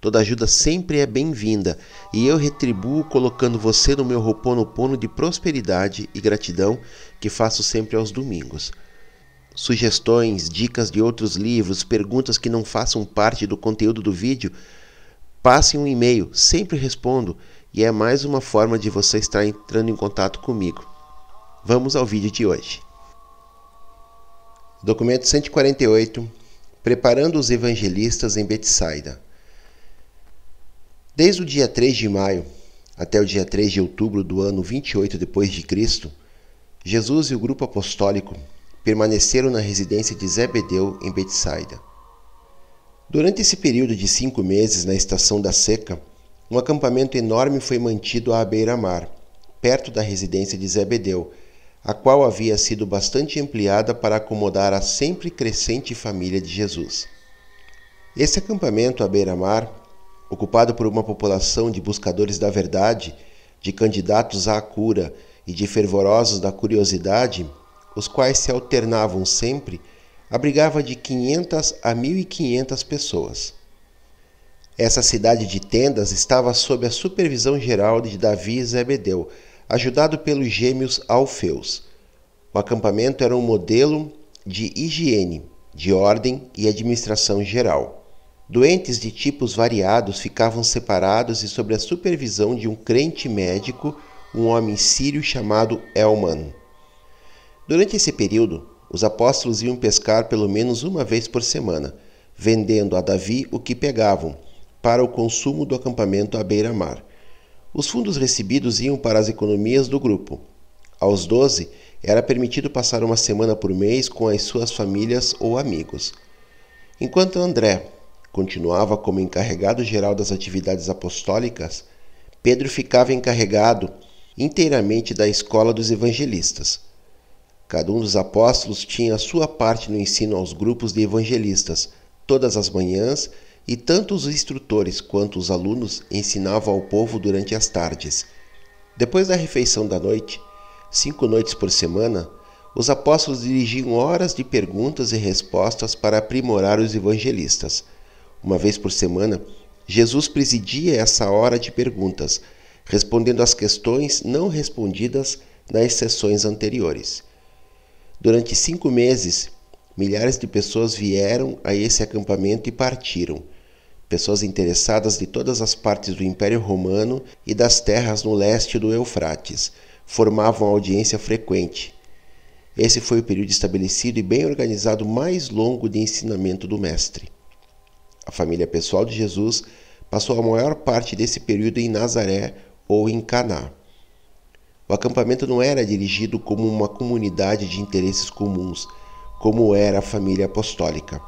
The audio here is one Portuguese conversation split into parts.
Toda ajuda sempre é bem-vinda e eu retribuo colocando você no meu roponopono de prosperidade e gratidão que faço sempre aos domingos. Sugestões, dicas de outros livros, perguntas que não façam parte do conteúdo do vídeo, passe um e-mail, sempre respondo e é mais uma forma de você estar entrando em contato comigo. Vamos ao vídeo de hoje. Documento 148 Preparando os evangelistas em Betsaida. Desde o dia 3 de maio até o dia 3 de outubro do ano 28 depois de Cristo, Jesus e o grupo apostólico permaneceram na residência de Zebedeu em Betsaida. Durante esse período de cinco meses na estação da seca, um acampamento enorme foi mantido à beira-mar, perto da residência de Zebedeu, a qual havia sido bastante ampliada para acomodar a sempre crescente família de Jesus. Esse acampamento à beira-mar ocupado por uma população de buscadores da verdade, de candidatos à cura e de fervorosos da curiosidade, os quais se alternavam sempre, abrigava de 500 a 1.500 pessoas. Essa cidade de tendas estava sob a supervisão geral de Davi e Zebedeu, ajudado pelos gêmeos Alfeus. O acampamento era um modelo de higiene, de ordem e administração geral. Doentes de tipos variados ficavam separados e sob a supervisão de um crente médico, um homem sírio chamado Elman. Durante esse período, os apóstolos iam pescar pelo menos uma vez por semana, vendendo a Davi o que pegavam, para o consumo do acampamento à beira-mar. Os fundos recebidos iam para as economias do grupo. Aos doze, era permitido passar uma semana por mês com as suas famílias ou amigos. Enquanto André, continuava como encarregado geral das atividades apostólicas, Pedro ficava encarregado inteiramente da escola dos evangelistas. Cada um dos apóstolos tinha a sua parte no ensino aos grupos de evangelistas, todas as manhãs, e tanto os instrutores quanto os alunos ensinavam ao povo durante as tardes. Depois da refeição da noite, cinco noites por semana, os apóstolos dirigiam horas de perguntas e respostas para aprimorar os evangelistas. Uma vez por semana, Jesus presidia essa hora de perguntas, respondendo às questões não respondidas nas sessões anteriores. Durante cinco meses, milhares de pessoas vieram a esse acampamento e partiram. Pessoas interessadas de todas as partes do Império Romano e das terras no leste do Eufrates formavam audiência frequente. Esse foi o período estabelecido e bem organizado mais longo de ensinamento do Mestre. A família pessoal de Jesus passou a maior parte desse período em Nazaré ou em Caná. O acampamento não era dirigido como uma comunidade de interesses comuns, como era a família apostólica.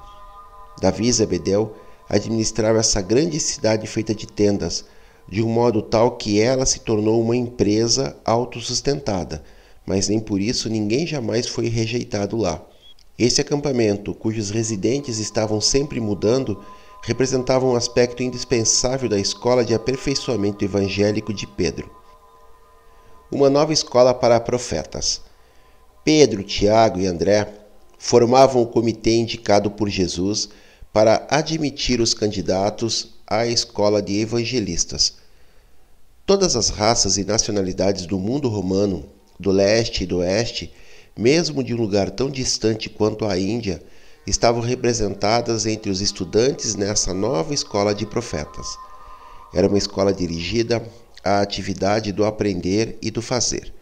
Davi e Zebedeu administrava essa grande cidade feita de tendas, de um modo tal que ela se tornou uma empresa autossustentada, mas nem por isso ninguém jamais foi rejeitado lá. Esse acampamento, cujos residentes estavam sempre mudando, representava um aspecto indispensável da escola de aperfeiçoamento evangélico de Pedro. Uma nova escola para profetas. Pedro, Tiago e André formavam o comitê indicado por Jesus para admitir os candidatos à escola de evangelistas. Todas as raças e nacionalidades do mundo romano, do leste e do oeste, mesmo de um lugar tão distante quanto a Índia, estavam representadas entre os estudantes nessa nova escola de profetas. Era uma escola dirigida à atividade do aprender e do fazer.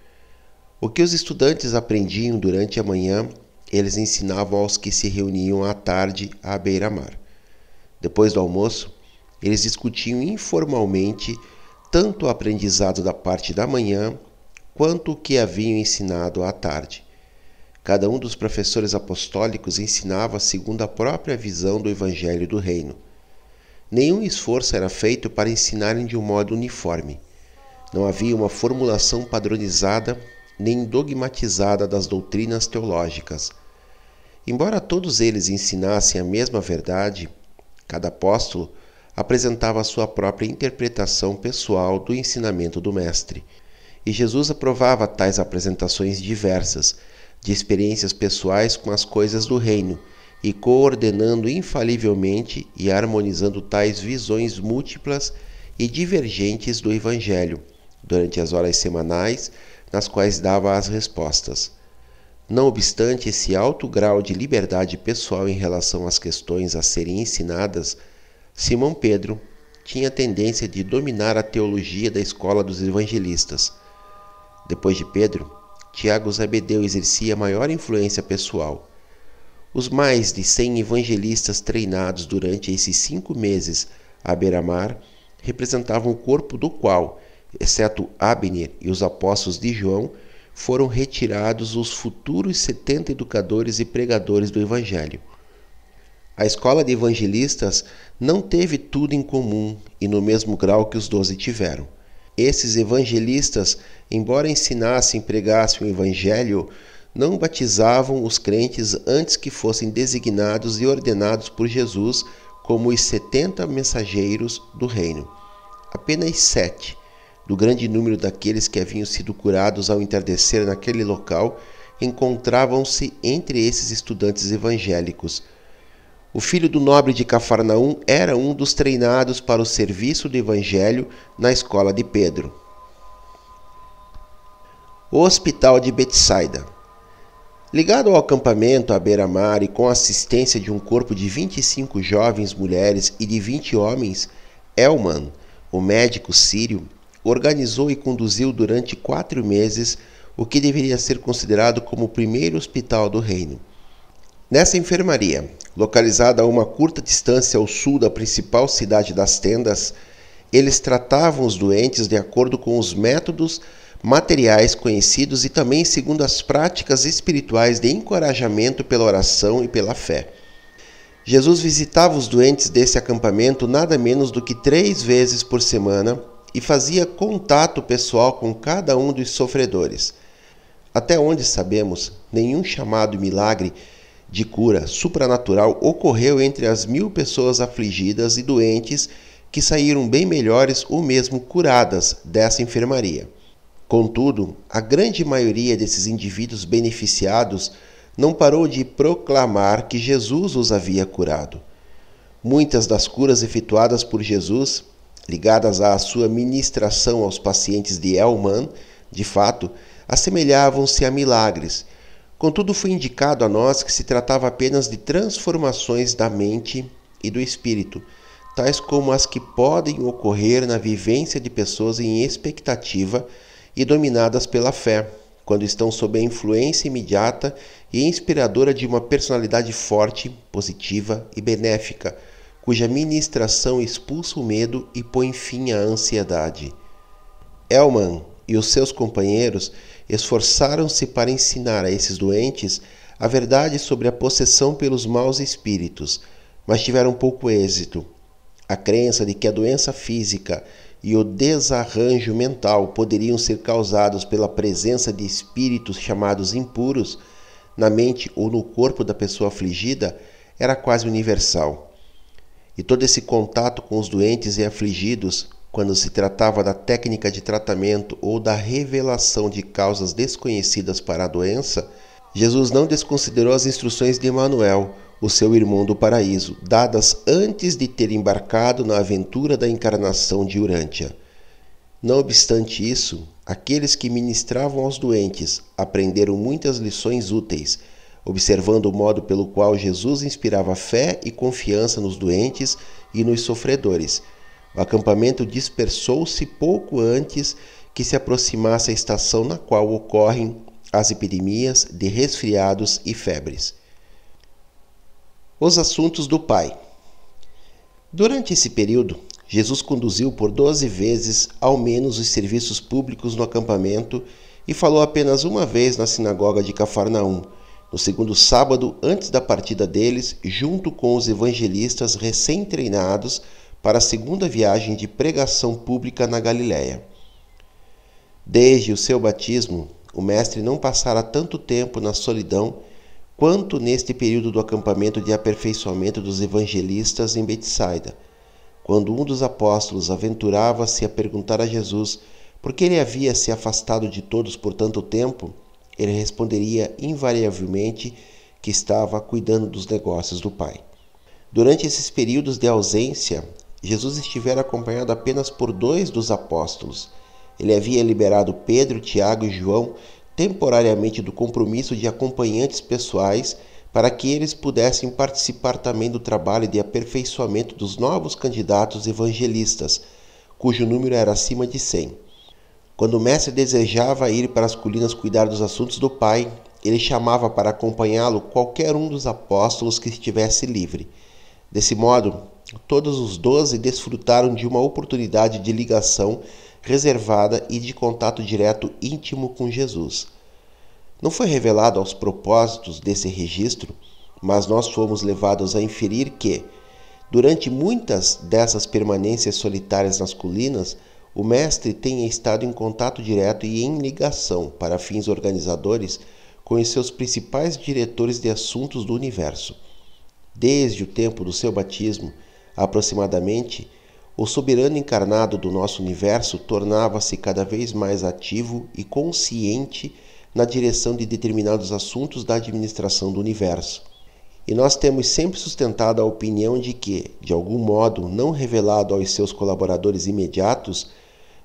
O que os estudantes aprendiam durante a manhã eles ensinavam aos que se reuniam à tarde à beira-mar. Depois do almoço, eles discutiam informalmente tanto o aprendizado da parte da manhã quanto o que haviam ensinado à tarde. Cada um dos professores apostólicos ensinava segundo a própria visão do Evangelho do Reino. Nenhum esforço era feito para ensinarem de um modo uniforme. Não havia uma formulação padronizada nem dogmatizada das doutrinas teológicas. Embora todos eles ensinassem a mesma verdade, cada apóstolo apresentava sua própria interpretação pessoal do ensinamento do Mestre. E Jesus aprovava tais apresentações diversas, de experiências pessoais com as coisas do reino, e coordenando infalivelmente e harmonizando tais visões múltiplas e divergentes do Evangelho, durante as horas semanais nas quais dava as respostas. Não obstante esse alto grau de liberdade pessoal em relação às questões a serem ensinadas, Simão Pedro tinha tendência de dominar a teologia da escola dos evangelistas. Depois de Pedro, Tiago Zabedeu exercia maior influência pessoal. Os mais de cem evangelistas treinados durante esses cinco meses à beira-mar representavam o corpo do qual, exceto Abner e os apóstolos de João, foram retirados os futuros 70 educadores e pregadores do Evangelho. A escola de evangelistas não teve tudo em comum e no mesmo grau que os doze tiveram. Esses evangelistas, embora ensinassem e pregassem o Evangelho, não batizavam os crentes antes que fossem designados e ordenados por Jesus como os setenta mensageiros do reino. Apenas sete do grande número daqueles que haviam sido curados ao entardecer naquele local, encontravam-se entre esses estudantes evangélicos. O filho do nobre de Cafarnaum era um dos treinados para o serviço do evangelho na escola de Pedro. O Hospital de Betsaida. Ligado ao acampamento à beira-mar e com a assistência de um corpo de 25 jovens mulheres e de 20 homens, Elman, o médico sírio, organizou e conduziu durante quatro meses o que deveria ser considerado como o primeiro hospital do reino. Nessa enfermaria, localizada a uma curta distância ao sul da principal cidade das tendas, eles tratavam os doentes de acordo com os métodos materiais conhecidos e também segundo as práticas espirituais de encorajamento pela oração e pela fé. Jesus visitava os doentes desse acampamento nada menos do que três vezes por semana e fazia contato pessoal com cada um dos sofredores. Até onde sabemos, nenhum chamado milagre de cura supranatural ocorreu entre as mil pessoas afligidas e doentes que saíram bem melhores ou mesmo curadas dessa enfermaria. Contudo, a grande maioria desses indivíduos beneficiados não parou de proclamar que Jesus os havia curado. Muitas das curas efetuadas por Jesus ligadas à sua ministração aos pacientes de Elman, de fato, assemelhavam-se a milagres. Contudo, foi indicado a nós que se tratava apenas de transformações da mente e do espírito, tais como as que podem ocorrer na vivência de pessoas em expectativa e dominadas pela fé, quando estão sob a influência imediata e inspiradora de uma personalidade forte, positiva e benéfica cuja ministração expulsa o medo e põe fim à ansiedade. Elman e os seus companheiros esforçaram-se para ensinar a esses doentes a verdade sobre a possessão pelos maus espíritos, mas tiveram pouco êxito. A crença de que a doença física e o desarranjo mental poderiam ser causados pela presença de espíritos chamados impuros na mente ou no corpo da pessoa afligida era quase universal. E todo esse contato com os doentes e afligidos, quando se tratava da técnica de tratamento ou da revelação de causas desconhecidas para a doença, Jesus não desconsiderou as instruções de Emanuel, o seu irmão do paraíso, dadas antes de ter embarcado na aventura da encarnação de Urântia. Não obstante isso, aqueles que ministravam aos doentes aprenderam muitas lições úteis, observando o modo pelo qual Jesus inspirava fé e confiança nos doentes e nos sofredores. O acampamento dispersou-se pouco antes que se aproximasse a estação na qual ocorrem as epidemias de resfriados e febres. Os assuntos do Pai. Durante esse período, Jesus conduziu por doze vezes ao menos os serviços públicos no acampamento e falou apenas uma vez na sinagoga de Cafarnaum, no segundo sábado antes da partida deles, junto com os evangelistas recém-treinados para a segunda viagem de pregação pública na Galiléia. Desde o seu batismo, o mestre não passara tanto tempo na solidão quanto neste período do acampamento de aperfeiçoamento dos evangelistas em Betsaida, quando um dos apóstolos aventurava-se a perguntar a Jesus por que ele havia se afastado de todos por tanto tempo, ele responderia invariavelmente que estava cuidando dos negócios do Pai. Durante esses períodos de ausência, Jesus estivera acompanhado apenas por dois dos apóstolos, ele havia liberado Pedro, Tiago e João temporariamente do compromisso de acompanhantes pessoais para que eles pudessem participar também do trabalho de aperfeiçoamento dos novos candidatos evangelistas, cujo número era acima de 100. Quando o mestre desejava ir para as colinas cuidar dos assuntos do Pai, ele chamava para acompanhá-lo qualquer um dos apóstolos que estivesse livre. Desse modo, todos os doze desfrutaram de uma oportunidade de ligação reservada e de contato direto íntimo com Jesus. Não foi revelado aos propósitos desse registro, mas nós fomos levados a inferir que, durante muitas dessas permanências solitárias nas colinas, o mestre tenha estado em contato direto e em ligação, para fins organizadores, com os seus principais diretores de assuntos do universo. Desde o tempo do seu batismo, aproximadamente, o soberano encarnado do nosso universo tornava-se cada vez mais ativo e consciente na direção de determinados assuntos da administração do universo. E nós temos sempre sustentado a opinião de que, de algum modo não revelado aos seus colaboradores imediatos,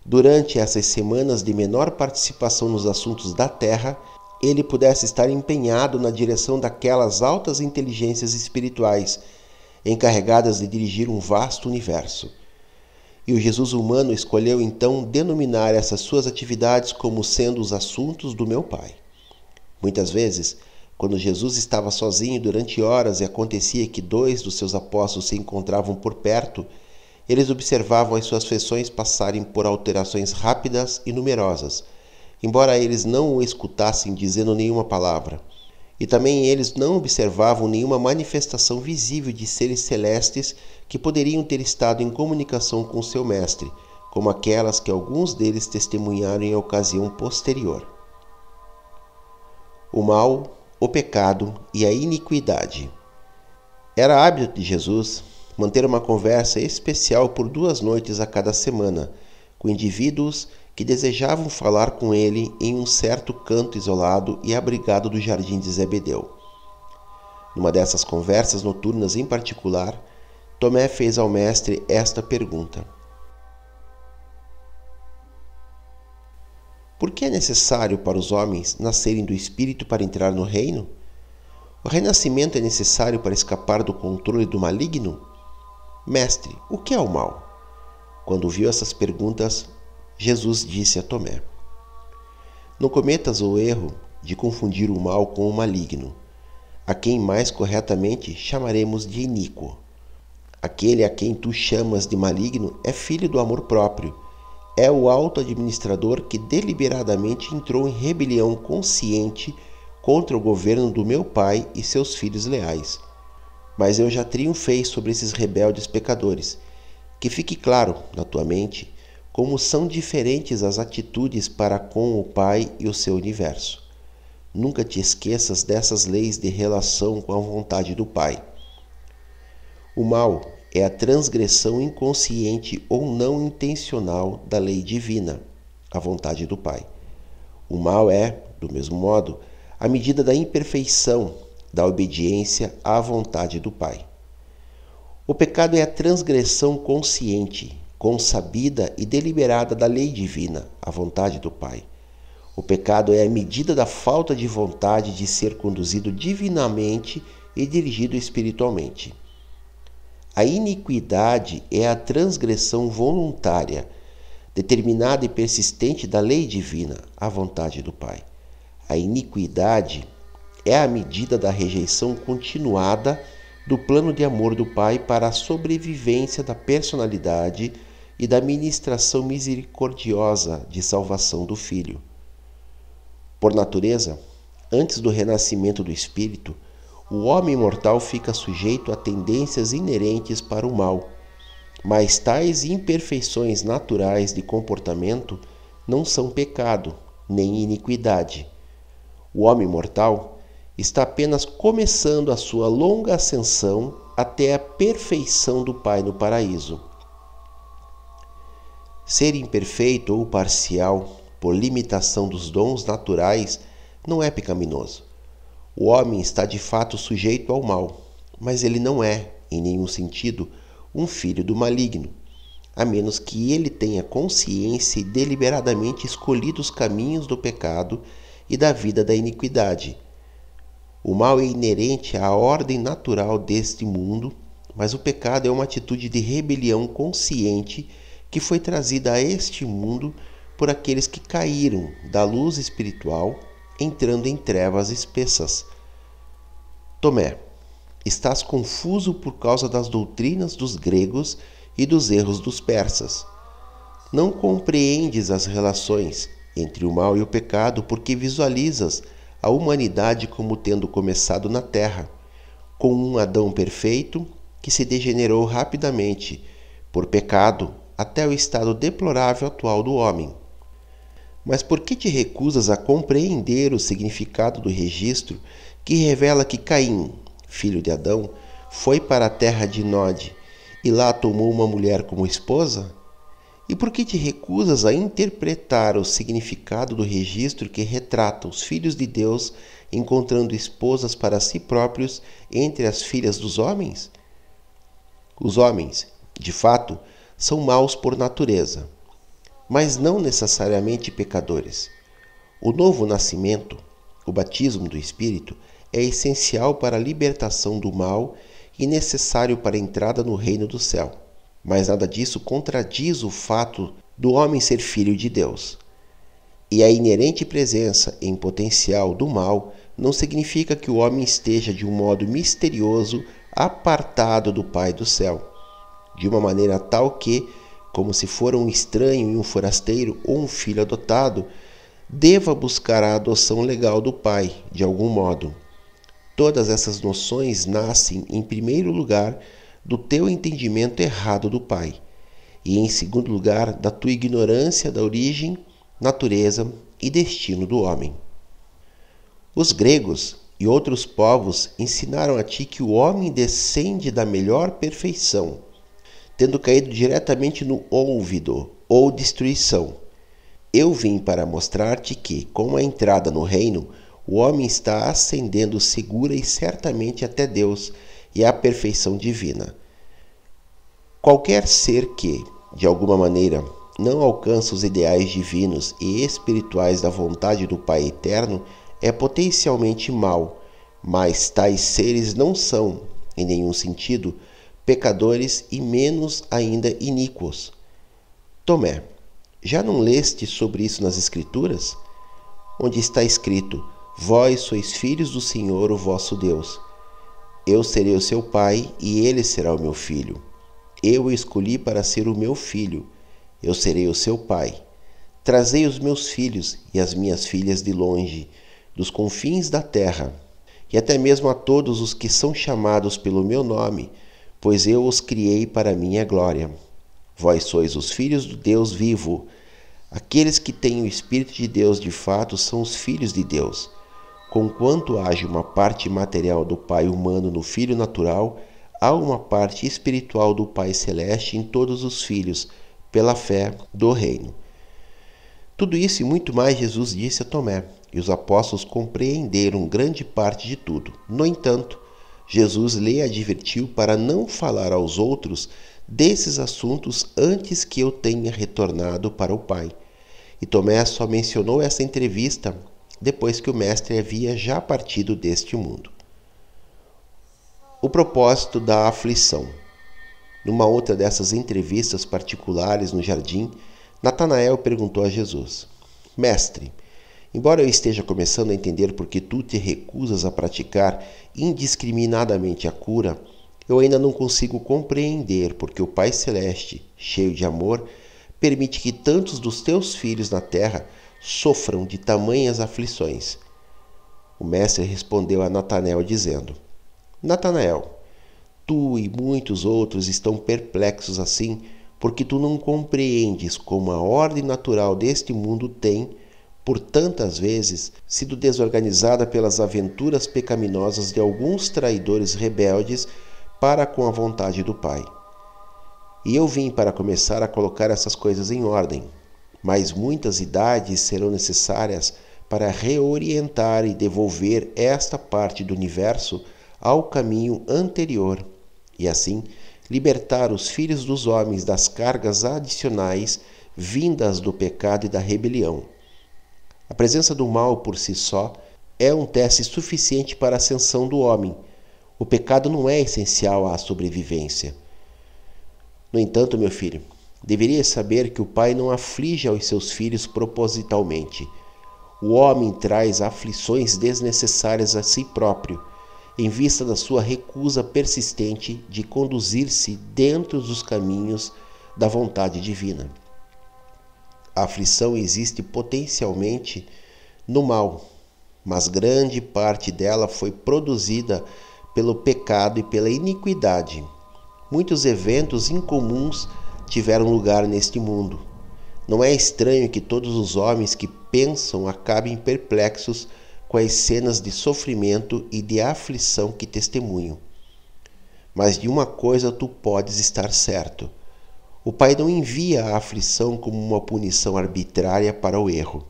durante essas semanas de menor participação nos assuntos da Terra, ele pudesse estar empenhado na direção daquelas altas inteligências espirituais encarregadas de dirigir um vasto universo. E o Jesus humano escolheu então denominar essas suas atividades como sendo os assuntos do meu Pai. Muitas vezes, quando Jesus estava sozinho durante horas e acontecia que dois dos seus apóstolos se encontravam por perto, eles observavam as suas feições passarem por alterações rápidas e numerosas, embora eles não o escutassem dizendo nenhuma palavra. E também eles não observavam nenhuma manifestação visível de seres celestes que poderiam ter estado em comunicação com seu mestre, como aquelas que alguns deles testemunharam em ocasião posterior. O mal, o pecado e a iniquidade. Era hábito de Jesus manter uma conversa especial por duas noites a cada semana com indivíduos que desejavam falar com ele em um certo canto isolado e abrigado do jardim de Zebedeu. Numa dessas conversas noturnas em particular, Tomé fez ao mestre esta pergunta: Por que é necessário para os homens nascerem do espírito para entrar no reino? O renascimento é necessário para escapar do controle do maligno? Mestre, o que é o mal? Quando viu essas perguntas, Jesus disse a Tomé: Não cometas o erro de confundir o mal com o maligno, a quem mais corretamente chamaremos de iníquo. Aquele a quem tu chamas de maligno é filho do amor próprio, é o auto-administrador que deliberadamente entrou em rebelião consciente contra o governo do meu pai e seus filhos leais. Mas eu já triunfei sobre esses rebeldes pecadores. Que fique claro na tua mente como são diferentes as atitudes para com o Pai e o seu universo. Nunca te esqueças dessas leis de relação com a vontade do Pai. O mal é a transgressão inconsciente ou não intencional da lei divina, a vontade do Pai. O mal é, do mesmo modo, a medida da imperfeição da obediência à vontade do Pai. O pecado é a transgressão consciente, consabida e deliberada da lei divina, a vontade do Pai. O pecado é a medida da falta de vontade de ser conduzido divinamente e dirigido espiritualmente. A iniquidade é a transgressão voluntária, determinada e persistente da lei divina, a vontade do Pai. A iniquidade é a medida da rejeição continuada do plano de amor do Pai para a sobrevivência da personalidade e da ministração misericordiosa de salvação do Filho. Por natureza, antes do renascimento do Espírito, o homem mortal fica sujeito a tendências inerentes para o mal, mas tais imperfeições naturais de comportamento não são pecado nem iniquidade. O homem mortal está apenas começando a sua longa ascensão até a perfeição do Pai no paraíso. Ser imperfeito ou parcial por limitação dos dons naturais não é pecaminoso. O homem está de fato sujeito ao mal, mas ele não é, em nenhum sentido, um filho do maligno, a menos que ele tenha consciência e deliberadamente escolhido os caminhos do pecado e da vida da iniquidade. O mal é inerente à ordem natural deste mundo, mas o pecado é uma atitude de rebelião consciente que foi trazida a este mundo por aqueles que caíram da luz espiritual, entrando em trevas espessas. Tomé, estás confuso por causa das doutrinas dos gregos e dos erros dos persas. Não compreendes as relações entre o mal e o pecado porque visualizas a humanidade como tendo começado na terra, com um Adão perfeito que se degenerou rapidamente por pecado até o estado deplorável atual do homem. Mas por que te recusas a compreender o significado do registro que revela que Caim, filho de Adão, foi para a terra de Nod e lá tomou uma mulher como esposa? E por que te recusas a interpretar o significado do registro que retrata os filhos de Deus encontrando esposas para si próprios entre as filhas dos homens? Os homens, de fato, são maus por natureza, mas não necessariamente pecadores. O novo nascimento, o batismo do Espírito, é essencial para a libertação do mal e necessário para a entrada no reino do céu. Mas nada disso contradiz o fato do homem ser filho de Deus. E a inerente presença em potencial do mal não significa que o homem esteja de um modo misterioso apartado do Pai do céu de uma maneira tal que, como se for um estranho e um forasteiro ou um filho adotado, deva buscar a adoção legal do pai, de algum modo. Todas essas noções nascem, em primeiro lugar, do teu entendimento errado do pai, e em segundo lugar, da tua ignorância da origem, natureza e destino do homem. Os gregos e outros povos ensinaram a ti que o homem descende da melhor perfeição tendo caído diretamente no ouvido ou destruição. Eu vim para mostrar-te que, com a entrada no reino, o homem está ascendendo segura e certamente até Deus e à perfeição divina. Qualquer ser que, de alguma maneira, não alcança os ideais divinos e espirituais da vontade do Pai Eterno é potencialmente mau, mas tais seres não são, em nenhum sentido, pecadores e menos ainda iníquos. Tomé, já não leste sobre isso nas Escrituras? Onde está escrito: Vós sois filhos do Senhor, o vosso Deus. Eu serei o seu pai e ele será o meu filho. Eu o escolhi para ser o meu filho. Eu serei o seu pai. Trazei os meus filhos e as minhas filhas de longe, dos confins da terra, e até mesmo a todos os que são chamados pelo meu nome, pois eu os criei para minha glória. Vós sois os filhos do Deus vivo. Aqueles que têm o Espírito de Deus de fato são os filhos de Deus. Conquanto haja uma parte material do Pai humano no Filho natural, há uma parte espiritual do Pai celeste em todos os filhos, pela fé do reino. Tudo isso e muito mais Jesus disse a Tomé, e os apóstolos compreenderam grande parte de tudo. No entanto, Jesus lhe advertiu para não falar aos outros desses assuntos antes que eu tenha retornado para o Pai. E Tomé só mencionou essa entrevista depois que o Mestre havia já partido deste mundo. O propósito da aflição. Numa outra dessas entrevistas particulares no jardim, Natanael perguntou a Jesus: Mestre, embora eu esteja começando a entender por que tu te recusas a praticar indiscriminadamente a cura, eu ainda não consigo compreender porque o Pai Celeste, cheio de amor, permite que tantos dos teus filhos na terra sofram de tamanhas aflições. O mestre respondeu a Natanael dizendo: Natanael, tu e muitos outros estão perplexos assim porque tu não compreendes como a ordem natural deste mundo tem, por tantas vezes, sido desorganizada pelas aventuras pecaminosas de alguns traidores rebeldes para com a vontade do Pai. E eu vim para começar a colocar essas coisas em ordem, mas muitas idades serão necessárias para reorientar e devolver esta parte do universo ao caminho anterior, e assim libertar os filhos dos homens das cargas adicionais vindas do pecado e da rebelião. A presença do mal por si só é um teste suficiente para a ascensão do homem. O pecado não é essencial à sobrevivência. No entanto, meu filho, deverias saber que o pai não aflige aos seus filhos propositalmente. O homem traz aflições desnecessárias a si próprio em vista da sua recusa persistente de conduzir-se dentro dos caminhos da vontade divina. A aflição existe potencialmente no mal, mas grande parte dela foi produzida pelo pecado e pela iniquidade. Muitos eventos incomuns tiveram lugar neste mundo. Não é estranho que todos os homens que pensam acabem perplexos com as cenas de sofrimento e de aflição que testemunho. Mas de uma coisa tu podes estar certo: o Pai não envia a aflição como uma punição arbitrária para o erro.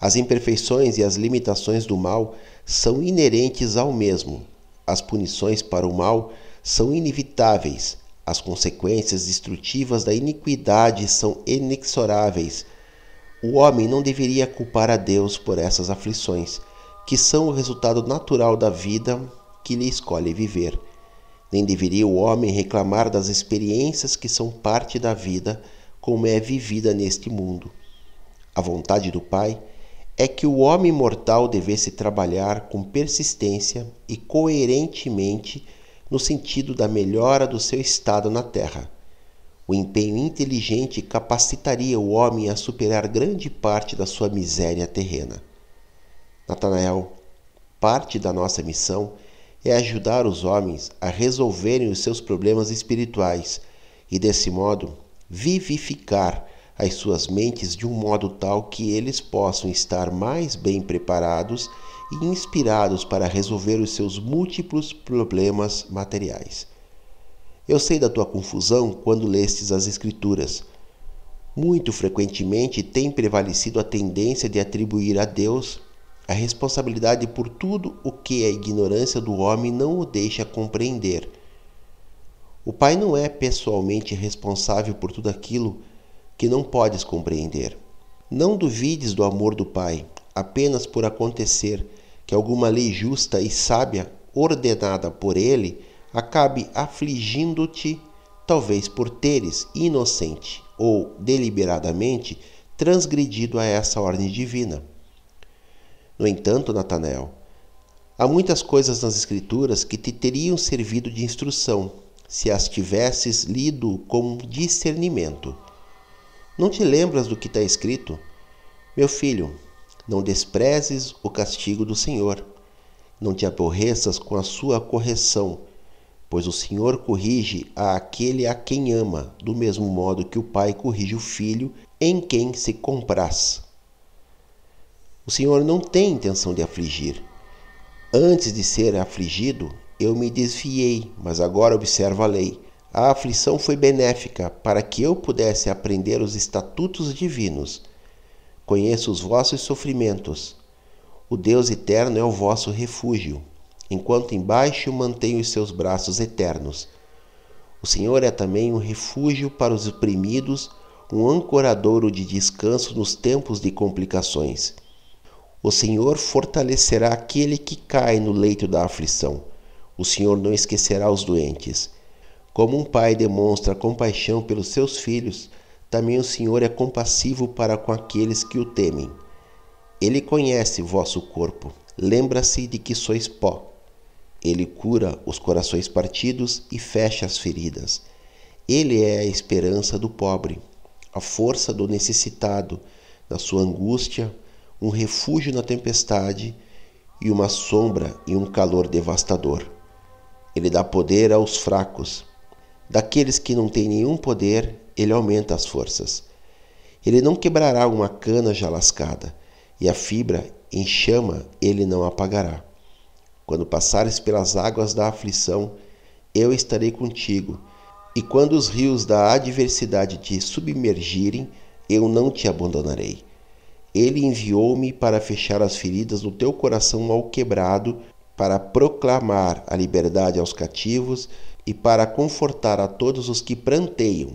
As imperfeições e as limitações do mal são inerentes ao mesmo. As punições para o mal são inevitáveis. As consequências destrutivas da iniquidade são inexoráveis. O homem não deveria culpar a Deus por essas aflições que são o resultado natural da vida que lhe escolhe viver. Nem deveria o homem reclamar das experiências que são parte da vida como é vivida neste mundo. A vontade do Pai é que o homem mortal devesse trabalhar com persistência e coerentemente no sentido da melhora do seu estado na terra. O empenho inteligente capacitaria o homem a superar grande parte da sua miséria terrena. Natanael, parte da nossa missão é ajudar os homens a resolverem os seus problemas espirituais e, desse modo, vivificar as suas mentes de um modo tal que eles possam estar mais bem preparados e inspirados para resolver os seus múltiplos problemas materiais. Eu sei da tua confusão quando lestes as Escrituras. Muito frequentemente tem prevalecido a tendência de atribuir a Deus a responsabilidade por tudo o que a ignorância do homem não o deixa compreender. O Pai não é pessoalmente responsável por tudo aquilo que não podes compreender. Não duvides do amor do Pai apenas por acontecer que alguma lei justa e sábia ordenada por Ele acabe afligindo-te, talvez por teres inocente ou deliberadamente transgredido a essa ordem divina. No entanto, Natanael, há muitas coisas nas Escrituras que te teriam servido de instrução se as tivesses lido com discernimento. Não te lembras do que está escrito? Meu filho, Não desprezes o castigo do Senhor. Não te aborreças com a sua correção, pois o Senhor corrige a aquele a quem ama, do mesmo modo que o pai corrige o filho em quem se compraz. O Senhor não tem intenção de afligir. Antes de ser afligido, eu me desviei, mas agora observo a lei. A aflição foi benéfica para que eu pudesse aprender os estatutos divinos. Conheço os vossos sofrimentos. O Deus eterno é o vosso refúgio, enquanto embaixo mantenho os seus braços eternos. O Senhor é também um refúgio para os oprimidos, um ancoradouro de descanso nos tempos de complicações. O Senhor fortalecerá aquele que cai no leito da aflição. O Senhor não esquecerá os doentes. Como um pai demonstra compaixão pelos seus filhos, também o Senhor é compassivo para com aqueles que o temem. Ele conhece vosso corpo, lembra-se de que sois pó. Ele cura os corações partidos e fecha as feridas. Ele é a esperança do pobre, a força do necessitado, na sua angústia, um refúgio na tempestade e uma sombra e um calor devastador. Ele dá poder aos fracos. Daqueles que não têm nenhum poder, ele aumenta as forças. Ele não quebrará uma cana já lascada, e a fibra em chama ele não apagará. Quando passares pelas águas da aflição, eu estarei contigo, e quando os rios da adversidade te submergirem, eu não te abandonarei. Ele enviou-me para fechar as feridas do teu coração ao quebrado, para proclamar a liberdade aos cativos e para confortar a todos os que pranteiam.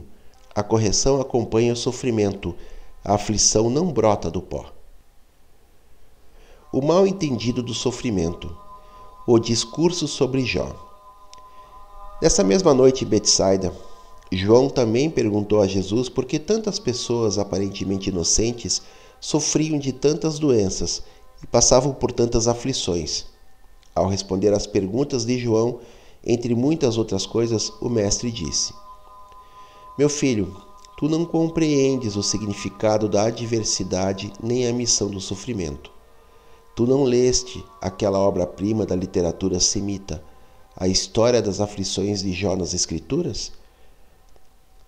A correção acompanha o sofrimento, a aflição não brota do pó. O mal entendido do sofrimento. O discurso sobre Jó. Nessa mesma noite em Betsaida, João também perguntou a Jesus por que tantas pessoas aparentemente inocentes sofriam de tantas doenças e passavam por tantas aflições. Ao responder às perguntas de João, entre muitas outras coisas, o Mestre disse: Meu filho, tu não compreendes o significado da adversidade nem a missão do sofrimento. Tu não leste aquela obra-prima da literatura semita, a história das aflições de Jó nas Escrituras?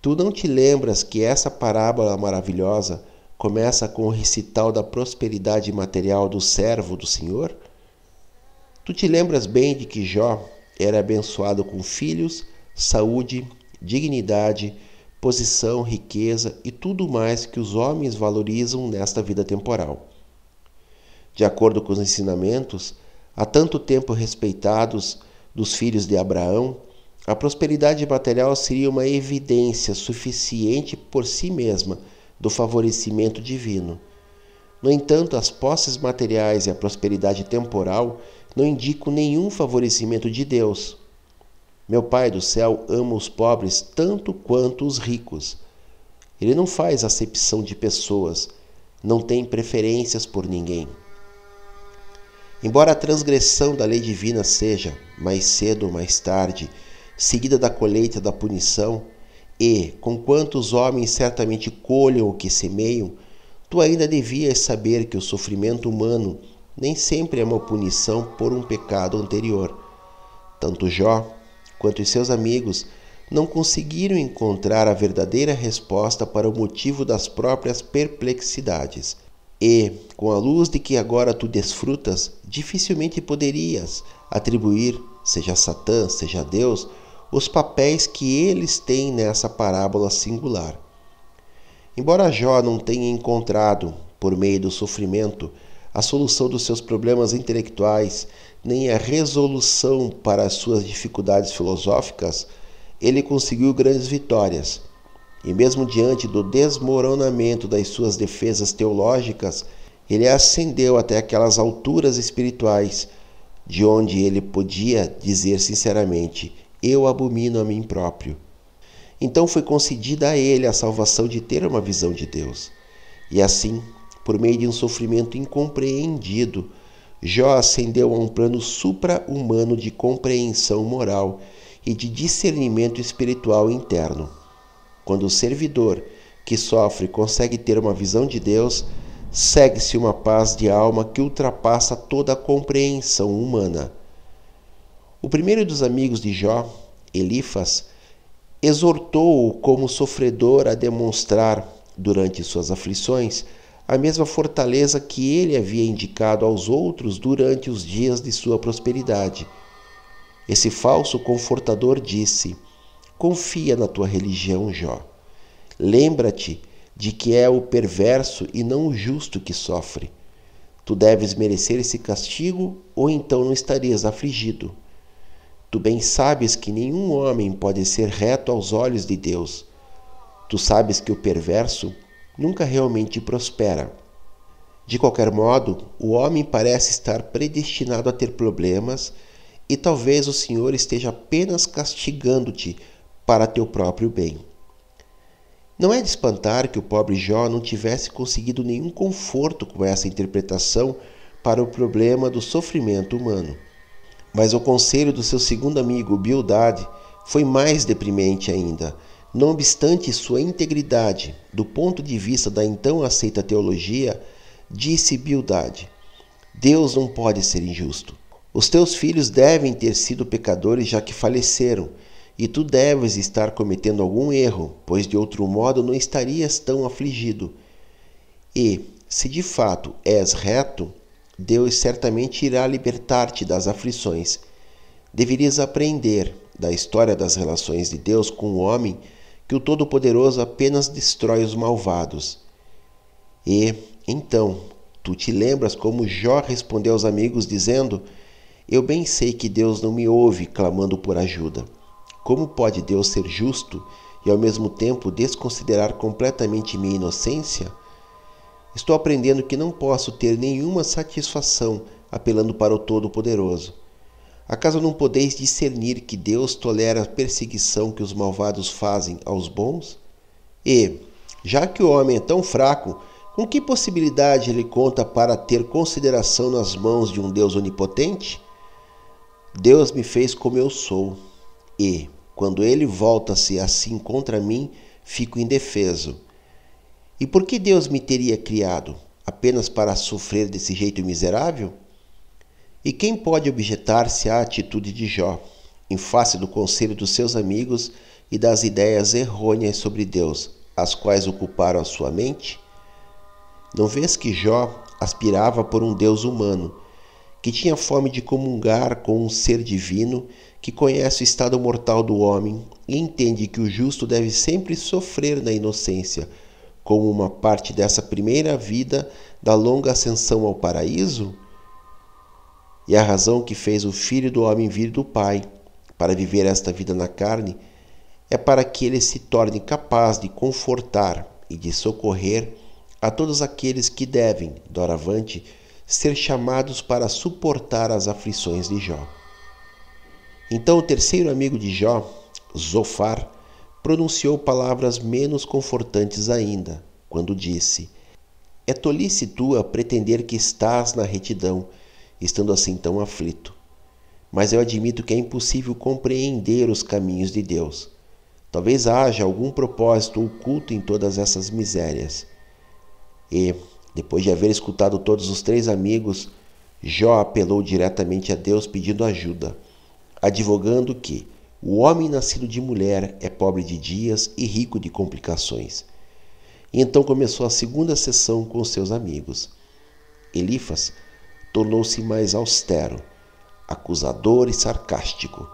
Tu não te lembras que essa parábola maravilhosa começa com o recital da prosperidade material do servo do Senhor? Tu te lembras bem de que Jó era abençoado com filhos, saúde, dignidade, posição, riqueza e tudo mais que os homens valorizam nesta vida temporal. De acordo com os ensinamentos, há tanto tempo respeitados dos filhos de Abraão, a prosperidade material seria uma evidência suficiente por si mesma do favorecimento divino. No entanto, as posses materiais e a prosperidade temporal não indicam nenhum favorecimento de Deus. Meu Pai do céu ama os pobres tanto quanto os ricos. Ele não faz acepção de pessoas, não tem preferências por ninguém. Embora a transgressão da lei divina seja, mais cedo ou mais tarde, seguida da colheita da punição, e, conquanto os homens certamente colham o que semeiam, tu ainda devias saber que o sofrimento humano nem sempre é uma punição por um pecado anterior. Tanto Jó quanto os seus amigos não conseguiram encontrar a verdadeira resposta para o motivo das próprias perplexidades. E, com a luz de que agora tu desfrutas, dificilmente poderias atribuir, seja Satã, seja Deus, os papéis que eles têm nessa parábola singular. Embora Jó não tenha encontrado, por meio do sofrimento, a solução dos seus problemas intelectuais, nem a resolução para as suas dificuldades filosóficas, ele conseguiu grandes vitórias. E mesmo diante do desmoronamento das suas defesas teológicas, ele ascendeu até aquelas alturas espirituais, de onde ele podia dizer sinceramente: eu abomino a mim próprio. Então foi concedida a ele a salvação de ter uma visão de Deus. E assim, por meio de um sofrimento incompreendido, Jó ascendeu a um plano supra-humano de compreensão moral e de discernimento espiritual interno. Quando o servidor que sofre consegue ter uma visão de Deus, segue-se uma paz de alma que ultrapassa toda a compreensão humana. O primeiro dos amigos de Jó, Elifas, exortou-o como sofredor a demonstrar, durante suas aflições, a mesma fortaleza que ele havia indicado aos outros durante os dias de sua prosperidade. Esse falso confortador disse: Confia na tua religião, Jó. Lembra-te de que é o perverso e não o justo que sofre. Tu deves merecer esse castigo, ou então não estarias afligido. Tu bem sabes que nenhum homem pode ser reto aos olhos de Deus. Tu sabes que o perverso nunca realmente prospera. De qualquer modo, o homem parece estar predestinado a ter problemas e talvez o Senhor esteja apenas castigando-te para teu próprio bem. Não é de espantar que o pobre Jó não tivesse conseguido nenhum conforto com essa interpretação para o problema do sofrimento humano. Mas o conselho do seu segundo amigo, Bildad, foi mais deprimente ainda não obstante sua integridade, do ponto de vista da então aceita teologia, disse Bildade: Deus não pode ser injusto. Os teus filhos devem ter sido pecadores já que faleceram, e tu deves estar cometendo algum erro, pois de outro modo não estarias tão afligido. E, se de fato és reto, Deus certamente irá libertar-te das aflições. Deverias aprender da história das relações de Deus com o homem que o Todo-Poderoso apenas destrói os malvados. E, então, tu te lembras como Jó respondeu aos amigos, dizendo: Eu bem sei que Deus não me ouve clamando por ajuda. Como pode Deus ser justo e ao mesmo tempo desconsiderar completamente minha inocência? Estou aprendendo que não posso ter nenhuma satisfação apelando para o Todo-Poderoso. Acaso não podeis discernir que Deus tolera a perseguição que os malvados fazem aos bons? E, já que o homem é tão fraco, com que possibilidade ele conta para ter consideração nas mãos de um Deus onipotente? Deus me fez como eu sou, e, quando ele volta-se assim contra mim, fico indefeso. E por que Deus me teria criado? Apenas para sofrer desse jeito miserável? E quem pode objetar-se à atitude de Jó, em face do conselho dos seus amigos e das ideias errôneas sobre Deus, as quais ocuparam a sua mente? Não vês que Jó aspirava por um Deus humano, que tinha fome de comungar com um ser divino que conhece o estado mortal do homem e entende que o justo deve sempre sofrer na inocência, como uma parte dessa primeira vida da longa ascensão ao paraíso? E a razão que fez o Filho do Homem vir do Pai para viver esta vida na carne é para que ele se torne capaz de confortar e de socorrer a todos aqueles que devem, doravante, ser chamados para suportar as aflições de Jó. Então o terceiro amigo de Jó, Zofar, pronunciou palavras menos confortantes ainda, quando disse: É tolice tua pretender que estás na retidão estando assim tão aflito. Mas eu admito que é impossível compreender os caminhos de Deus. Talvez haja algum propósito oculto em todas essas misérias. E, depois de haver escutado todos os três amigos, Jó apelou diretamente a Deus pedindo ajuda, advogando que o homem nascido de mulher é pobre de dias e rico de complicações. E então começou a segunda sessão com seus amigos. Elifas tornou-se mais austero, acusador e sarcástico.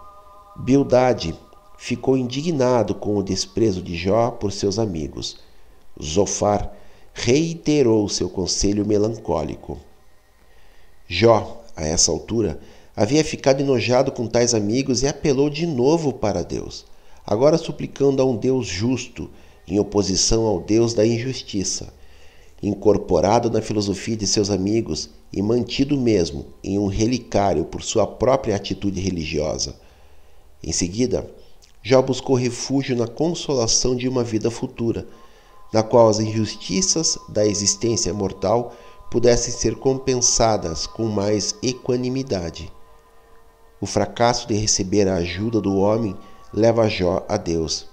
Bildade ficou indignado com o desprezo de Jó por seus amigos. Zofar reiterou seu conselho melancólico. Jó, a essa altura, havia ficado enojado com tais amigos e apelou de novo para Deus, agora suplicando a um Deus justo, em oposição ao Deus da injustiça. Incorporado na filosofia de seus amigos, e mantido mesmo em um relicário por sua própria atitude religiosa. Em seguida, Jó buscou refúgio na consolação de uma vida futura, na qual as injustiças da existência mortal pudessem ser compensadas com mais equanimidade. O fracasso de receber a ajuda do homem leva Jó a Deus,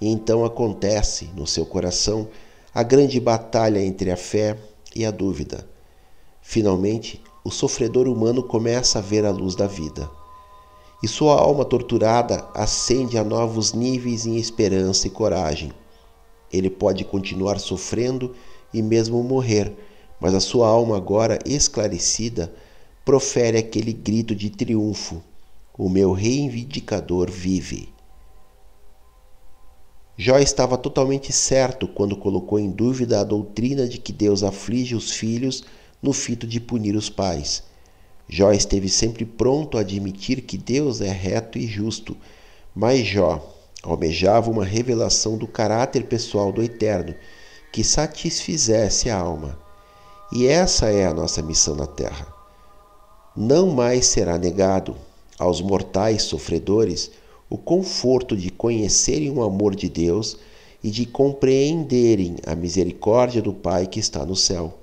e então acontece no seu coração a grande batalha entre a fé e a dúvida. Finalmente, o sofredor humano começa a ver a luz da vida. E sua alma torturada ascende a novos níveis em esperança e coragem. Ele pode continuar sofrendo e mesmo morrer, mas a sua alma, agora esclarecida, profere aquele grito de triunfo: O meu reivindicador vive. Jó estava totalmente certo quando colocou em dúvida a doutrina de que Deus aflige os filhos no fito de punir os pais. Jó esteve sempre pronto a admitir que Deus é reto e justo, mas Jó almejava uma revelação do caráter pessoal do Eterno que satisfizesse a alma. E essa é a nossa missão na terra. Não mais será negado aos mortais sofredores o conforto de conhecerem o amor de Deus e de compreenderem a misericórdia do Pai que está no céu.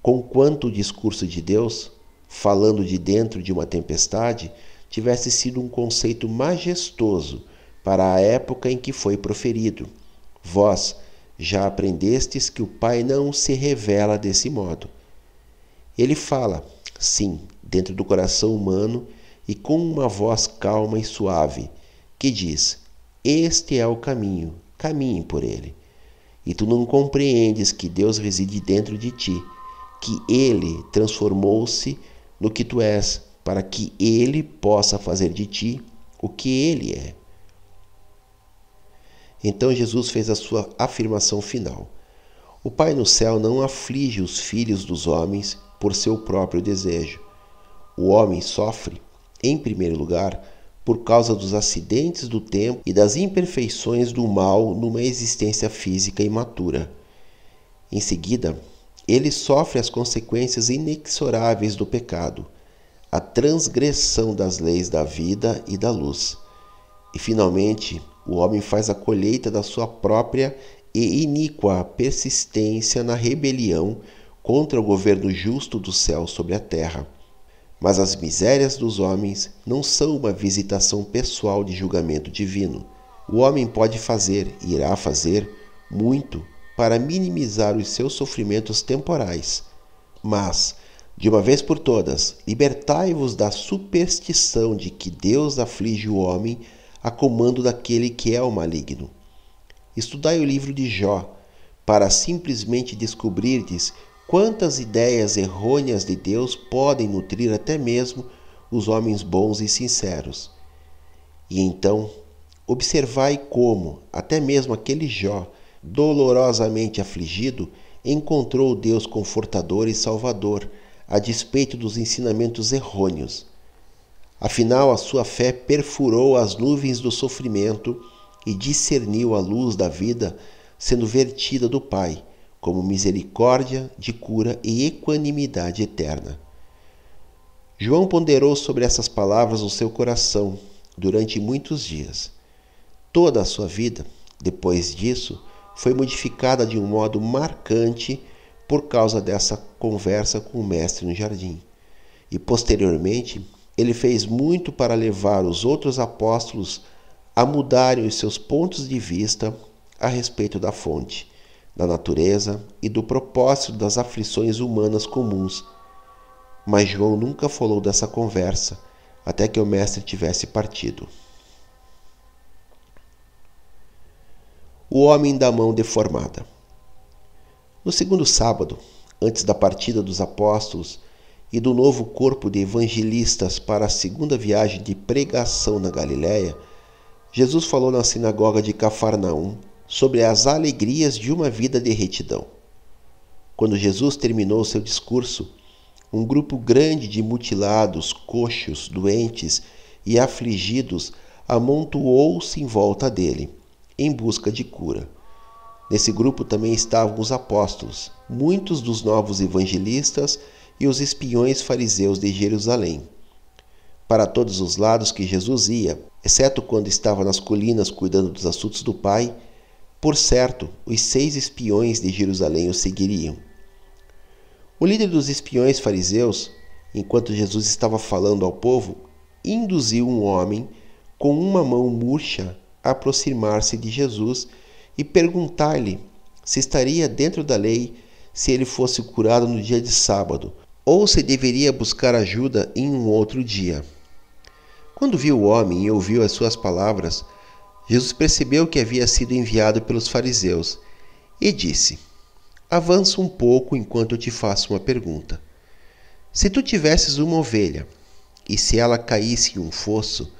Conquanto o discurso de Deus, falando de dentro de uma tempestade, tivesse sido um conceito majestoso para a época em que foi proferido. Vós já aprendestes que o Pai não se revela desse modo. Ele fala, sim, dentro do coração humano e com uma voz calma e suave, que diz: Este é o caminho, caminhe por ele. E tu não compreendes que Deus reside dentro de ti, que ele transformou-se no que tu és, para que ele possa fazer de ti o que ele é. Então Jesus fez a sua afirmação final. O Pai no céu não aflige os filhos dos homens por seu próprio desejo. O homem sofre, em primeiro lugar, por causa dos acidentes do tempo e das imperfeições do mal numa existência física imatura. Em seguida, ele sofre as consequências inexoráveis do pecado, a transgressão das leis da vida e da luz. E finalmente, o homem faz a colheita da sua própria e iníqua persistência na rebelião contra o governo justo do céu sobre a terra. Mas as misérias dos homens não são uma visitação pessoal de julgamento divino. O homem pode fazer, e irá fazer, muito para minimizar os seus sofrimentos temporais. Mas, de uma vez por todas, libertai-vos da superstição de que Deus aflige o homem a comando daquele que é o maligno. Estudai o livro de Jó, para simplesmente descobrirdes Quantas ideias errôneas de Deus podem nutrir até mesmo os homens bons e sinceros? E então, observai como, até mesmo aquele Jó, dolorosamente afligido, encontrou Deus confortador e salvador, a despeito dos ensinamentos errôneos. Afinal, a sua fé perfurou as nuvens do sofrimento e discerniu a luz da vida sendo vertida do Pai como misericórdia de cura e equanimidade eterna. João ponderou sobre essas palavras no seu coração durante muitos dias. Toda a sua vida, depois disso, foi modificada de um modo marcante por causa dessa conversa com o Mestre no jardim. E posteriormente, ele fez muito para levar os outros apóstolos a mudarem os seus pontos de vista a respeito da fonte da natureza e do propósito das aflições humanas comuns. Mas João nunca falou dessa conversa até que o Mestre tivesse partido. O homem da mão deformada. No segundo sábado, antes da partida dos apóstolos e do novo corpo de evangelistas para a segunda viagem de pregação na Galiléia, Jesus falou na sinagoga de Cafarnaum sobre as alegrias de uma vida de retidão. Quando Jesus terminou seu discurso, um grupo grande de mutilados, coxos, doentes e afligidos amontoou-se em volta dele, em busca de cura. Nesse grupo também estavam os apóstolos, muitos dos novos evangelistas e os espiões fariseus de Jerusalém. Para todos os lados que Jesus ia, exceto quando estava nas colinas cuidando dos assuntos do Pai, por certo, os seis espiões de Jerusalém o seguiriam. O líder dos espiões fariseus, enquanto Jesus estava falando ao povo, induziu um homem com uma mão murcha a aproximar-se de Jesus e perguntar-lhe se estaria dentro da lei se ele fosse curado no dia de sábado, ou se deveria buscar ajuda em um outro dia. Quando viu o homem e ouviu as suas palavras, Jesus percebeu que havia sido enviado pelos fariseus e disse: Avança um pouco enquanto eu te faço uma pergunta. Se tu tivesses uma ovelha e se ela caísse em um fosso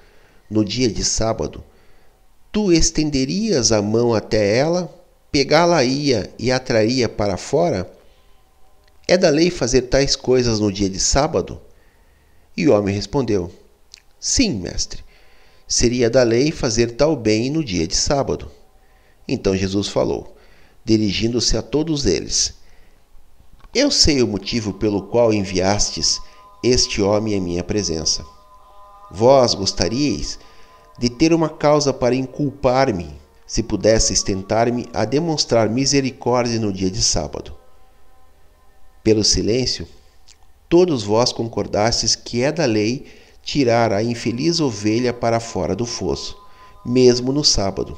no dia de sábado, tu estenderias a mão até ela, pegá-la-ia e a traria para fora? É da lei fazer tais coisas no dia de sábado? E o homem respondeu: Sim, mestre. Seria da lei fazer tal bem no dia de sábado. Então Jesus falou, dirigindo-se a todos eles: Eu sei o motivo pelo qual enviastes este homem em minha presença. Vós gostaríeis de ter uma causa para inculpar-me, se pudesseis tentar-me a demonstrar misericórdia no dia de sábado. Pelo silêncio, todos vós concordastes que é da lei tirar a infeliz ovelha para fora do fosso, mesmo no sábado.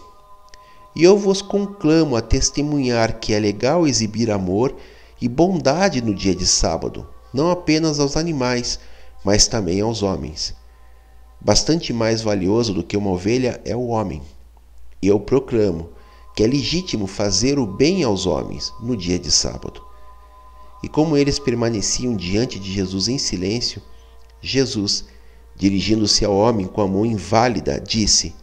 E eu vos conclamo a testemunhar que é legal exibir amor e bondade no dia de sábado, não apenas aos animais, mas também aos homens. Bastante mais valioso do que uma ovelha é o homem. E eu proclamo que é legítimo fazer o bem aos homens no dia de sábado. E como eles permaneciam diante de Jesus em silêncio, Jesus, dirigindo-se ao homem com a mão inválida, disse: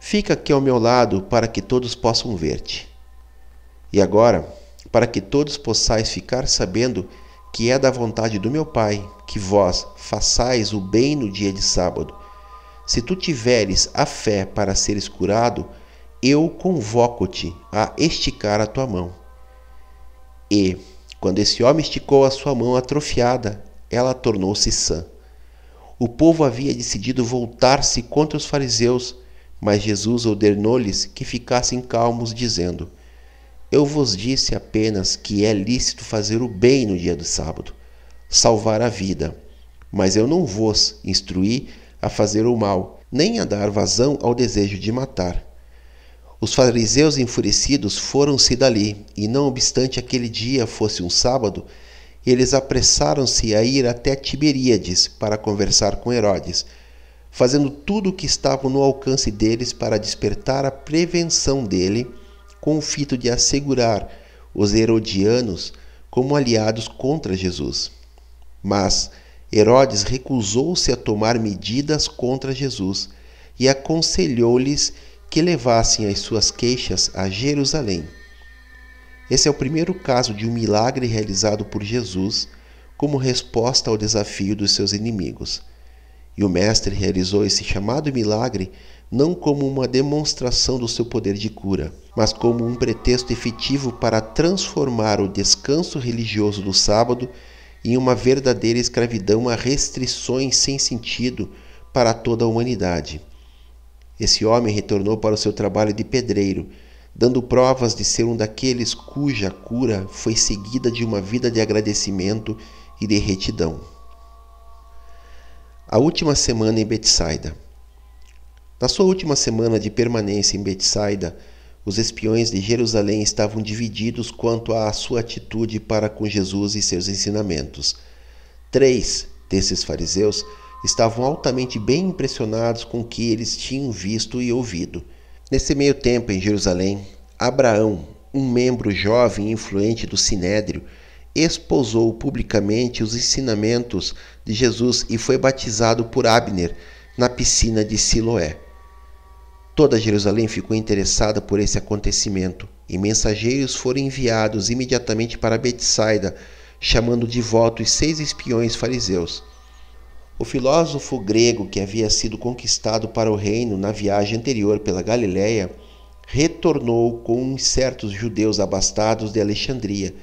Fica aqui ao meu lado para que todos possam ver-te. E agora, para que todos possais ficar sabendo que é da vontade do meu Pai que vós façais o bem no dia de sábado. Se tu tiveres a fé para seres curado, eu convoco-te a esticar a tua mão. E, quando esse homem esticou a sua mão atrofiada, ela tornou-se sã. O povo havia decidido voltar-se contra os fariseus, mas Jesus ordenou-lhes que ficassem calmos, dizendo: Eu vos disse apenas que é lícito fazer o bem no dia do sábado, salvar a vida, mas eu não vos instruí a fazer o mal, nem a dar vazão ao desejo de matar. Os fariseus enfurecidos foram-se dali, e não obstante aquele dia fosse um sábado, eles apressaram-se a ir até Tiberíades para conversar com Herodes fazendo tudo o que estava no alcance deles para despertar a prevenção dele, com o fito de assegurar os herodianos como aliados contra Jesus. Mas Herodes recusou-se a tomar medidas contra Jesus e aconselhou-lhes que levassem as suas queixas a Jerusalém. Esse é o primeiro caso de um milagre realizado por Jesus como resposta ao desafio dos seus inimigos. E o Mestre realizou esse chamado milagre não como uma demonstração do seu poder de cura, mas como um pretexto efetivo para transformar o descanso religioso do sábado em uma verdadeira escravidão a restrições sem sentido para toda a humanidade. Esse homem retornou para o seu trabalho de pedreiro, dando provas de ser um daqueles cuja cura foi seguida de uma vida de agradecimento e de retidão a última semana em Betsaida. Na sua última semana de permanência em Betsaida, os espiões de Jerusalém estavam divididos quanto à sua atitude para com Jesus e seus ensinamentos. Três desses fariseus estavam altamente bem impressionados com o que eles tinham visto e ouvido. Nesse meio tempo, em Jerusalém, Abraão, um membro jovem e influente do Sinédrio, esposou publicamente os ensinamentos de Jesus e foi batizado por Abner na piscina de Siloé. Toda Jerusalém ficou interessada por esse acontecimento e mensageiros foram enviados imediatamente para Betsaida, chamando de volta os seis espiões fariseus. O filósofo grego que havia sido conquistado para o reino na viagem anterior pela Galiléia retornou com certos judeus abastados de Alexandria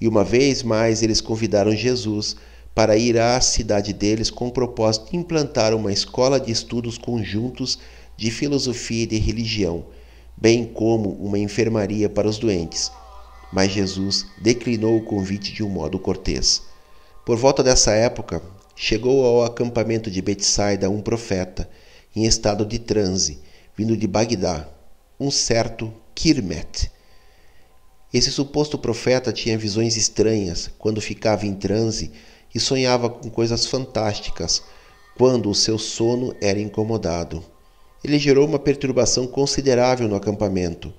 e uma vez mais eles convidaram Jesus para ir à cidade deles com o propósito de implantar uma escola de estudos conjuntos de filosofia e de religião, bem como uma enfermaria para os doentes. Mas Jesus declinou o convite de um modo cortês. Por volta dessa época, chegou ao acampamento de Betsaida um profeta, em estado de transe, vindo de Bagdá, um certo Kirmet Esse suposto profeta tinha visões estranhas quando ficava em transe e sonhava com coisas fantásticas quando o seu sono era incomodado. Ele gerou uma perturbação considerável no acampamento,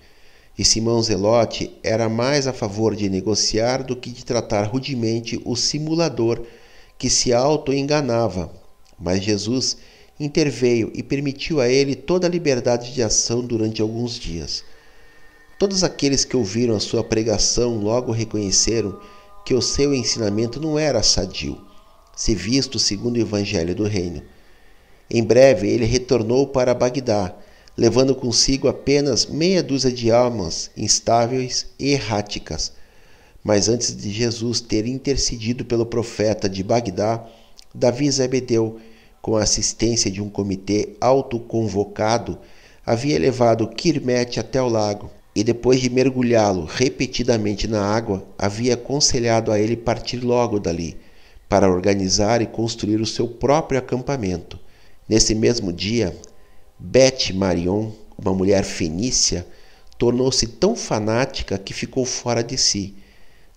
e Simão Zelote era mais a favor de negociar do que de tratar rudemente o simulador que se auto-enganava. Mas Jesus interveio e permitiu a ele toda a liberdade de ação durante alguns dias. Todos aqueles que ouviram a sua pregação logo reconheceram que o seu ensinamento não era sadio, se visto segundo o evangelho do reino. Em breve ele retornou para Bagdá, levando consigo apenas meia dúzia de almas instáveis e erráticas. Mas antes de Jesus ter intercedido pelo profeta de Bagdá, Davi Zebedeu, com a assistência de um comitê autoconvocado, havia levado Quirmete até o lago e depois de mergulhá-lo repetidamente na água, havia aconselhado a ele partir logo dali, para organizar e construir o seu próprio acampamento. Nesse mesmo dia, Beth Marion, uma mulher fenícia, tornou-se tão fanática que ficou fora de si.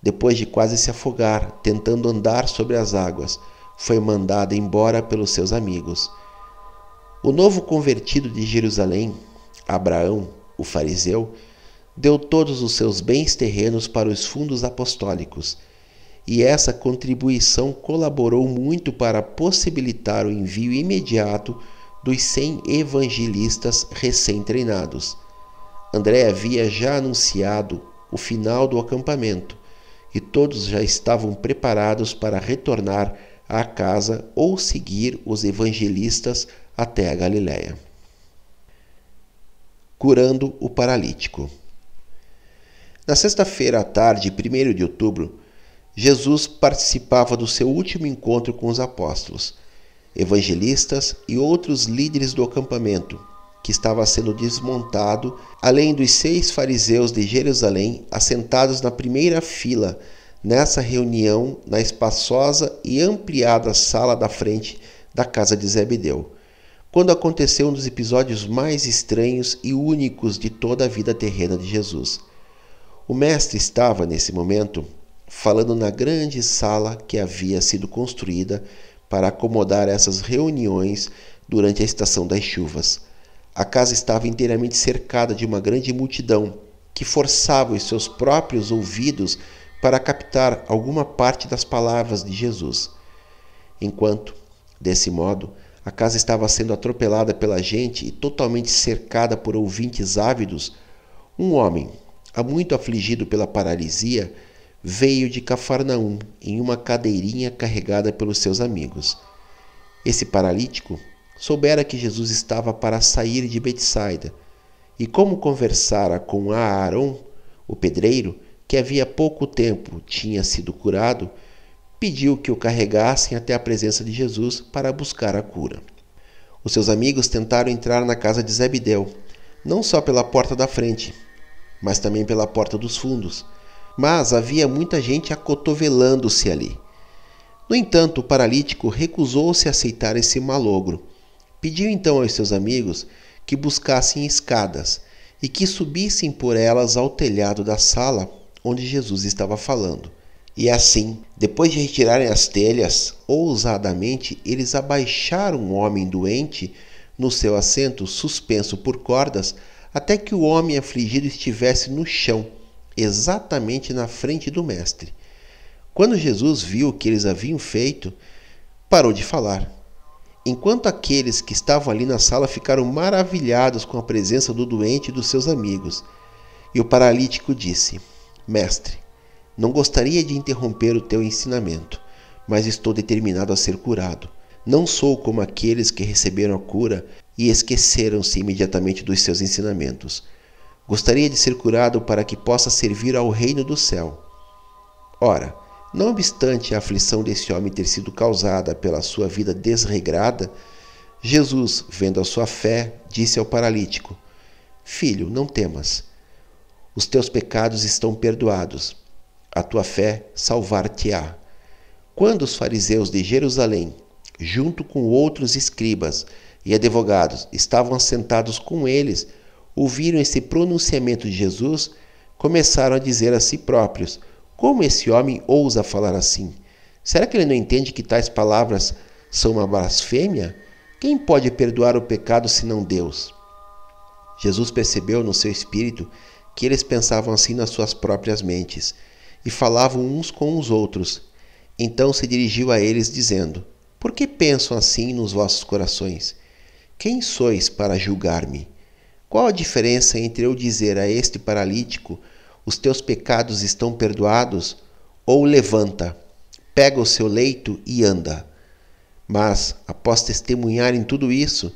Depois de quase se afogar, tentando andar sobre as águas, foi mandada embora pelos seus amigos. O novo convertido de Jerusalém, Abraão, o fariseu, deu todos os seus bens terrenos para os fundos apostólicos, e essa contribuição colaborou muito para possibilitar o envio imediato dos cem evangelistas recém-treinados. André havia já anunciado o final do acampamento e todos já estavam preparados para retornar à casa ou seguir os evangelistas até a Galiléia. Curando o paralítico. Na sexta-feira à tarde, 1 de outubro, Jesus participava do seu último encontro com os apóstolos, evangelistas e outros líderes do acampamento, que estava sendo desmontado, além dos seis fariseus de Jerusalém assentados na primeira fila nessa reunião na espaçosa e ampliada sala da frente da casa de Zebedeu, quando aconteceu um dos episódios mais estranhos e únicos de toda a vida terrena de Jesus. O mestre estava, nesse momento, falando na grande sala que havia sido construída para acomodar essas reuniões durante a estação das chuvas. A casa estava inteiramente cercada de uma grande multidão que forçava os seus próprios ouvidos para captar alguma parte das palavras de Jesus. Enquanto, desse modo, a casa estava sendo atropelada pela gente e totalmente cercada por ouvintes ávidos, um homem, há muito afligido pela paralisia, veio de Cafarnaum em uma cadeirinha carregada pelos seus amigos. Esse paralítico soubera que Jesus estava para sair de Betsaida, e como conversara com Aaron, o pedreiro, que havia pouco tempo tinha sido curado, pediu que o carregassem até a presença de Jesus para buscar a cura. Os seus amigos tentaram entrar na casa de Zebedeu, não só pela porta da frente, mas também pela porta dos fundos. Mas havia muita gente acotovelando-se ali. No entanto, o paralítico recusou-se a aceitar esse malogro. Pediu então aos seus amigos que buscassem escadas e que subissem por elas ao telhado da sala onde Jesus estava falando. E assim, depois de retirarem as telhas, ousadamente eles abaixaram um homem doente no seu assento, suspenso por cordas, até que o homem afligido estivesse no chão, exatamente na frente do Mestre. Quando Jesus viu o que eles haviam feito, parou de falar. Enquanto aqueles que estavam ali na sala ficaram maravilhados com a presença do doente e dos seus amigos. E o paralítico disse: Mestre, não gostaria de interromper o teu ensinamento, mas estou determinado a ser curado. Não sou como aqueles que receberam a cura e esqueceram-se imediatamente dos seus ensinamentos. Gostaria de ser curado para que possa servir ao reino do céu. Ora, não obstante a aflição desse homem ter sido causada pela sua vida desregrada, Jesus, vendo a sua fé, disse ao paralítico: Filho, não temas. Os teus pecados estão perdoados. A tua fé salvar-te-á. Quando os fariseus de Jerusalém, junto com outros escribas, e advogados estavam assentados com eles, ouviram esse pronunciamento de Jesus, começaram a dizer a si próprios: Como esse homem ousa falar assim? Será que ele não entende que tais palavras são uma blasfêmia? Quem pode perdoar o pecado senão Deus? Jesus percebeu no seu espírito que eles pensavam assim nas suas próprias mentes e falavam uns com os outros. Então se dirigiu a eles, dizendo: Por que pensam assim nos vossos corações? Quem sois para julgar-me? Qual a diferença entre eu dizer a este paralítico: Os teus pecados estão perdoados? ou levanta, pega o seu leito e anda? Mas, após testemunhar em tudo isso,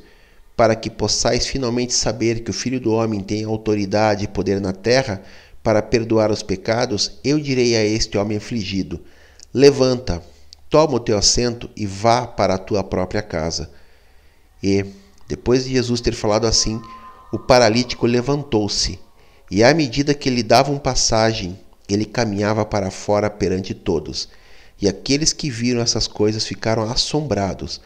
para que possais finalmente saber que o Filho do Homem tem autoridade e poder na terra para perdoar os pecados, eu direi a este homem afligido: Levanta, toma o teu assento e vá para a tua própria casa. E, depois de Jesus ter falado assim, o paralítico levantou-se, e à medida que lhe davam passagem, ele caminhava para fora perante todos. E aqueles que viram essas coisas ficaram assombrados.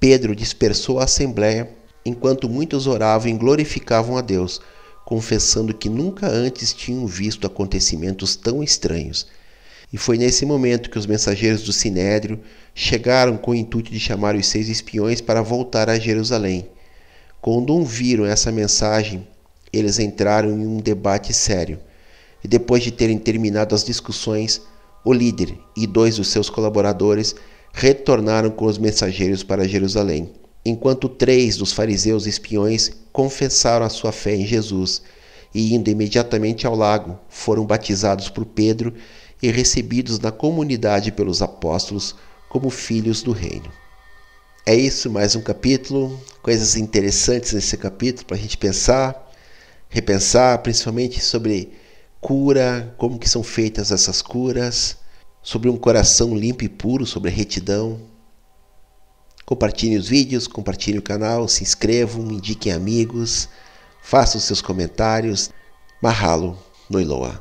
Pedro dispersou a assembleia enquanto muitos oravam e glorificavam a Deus, confessando que nunca antes tinham visto acontecimentos tão estranhos. E foi nesse momento que os mensageiros do Sinédrio chegaram com o intuito de chamar os seis espiões para voltar a Jerusalém. Quando ouviram essa mensagem, eles entraram em um debate sério. E depois de terem terminado as discussões, o líder e dois dos seus colaboradores retornaram com os mensageiros para Jerusalém enquanto três dos fariseus espiões confessaram a sua fé em Jesus e, indo imediatamente ao lago, foram batizados por Pedro e recebidos na comunidade pelos apóstolos como filhos do reino. É isso, mais um capítulo, coisas interessantes nesse capítulo para a gente pensar, repensar, principalmente sobre cura, como que são feitas essas curas, sobre um coração limpo e puro, sobre retidão, Compartilhem os vídeos, compartilhem o canal, se inscrevam, indiquem amigos, façam seus comentários. Mahalo, Noiloa.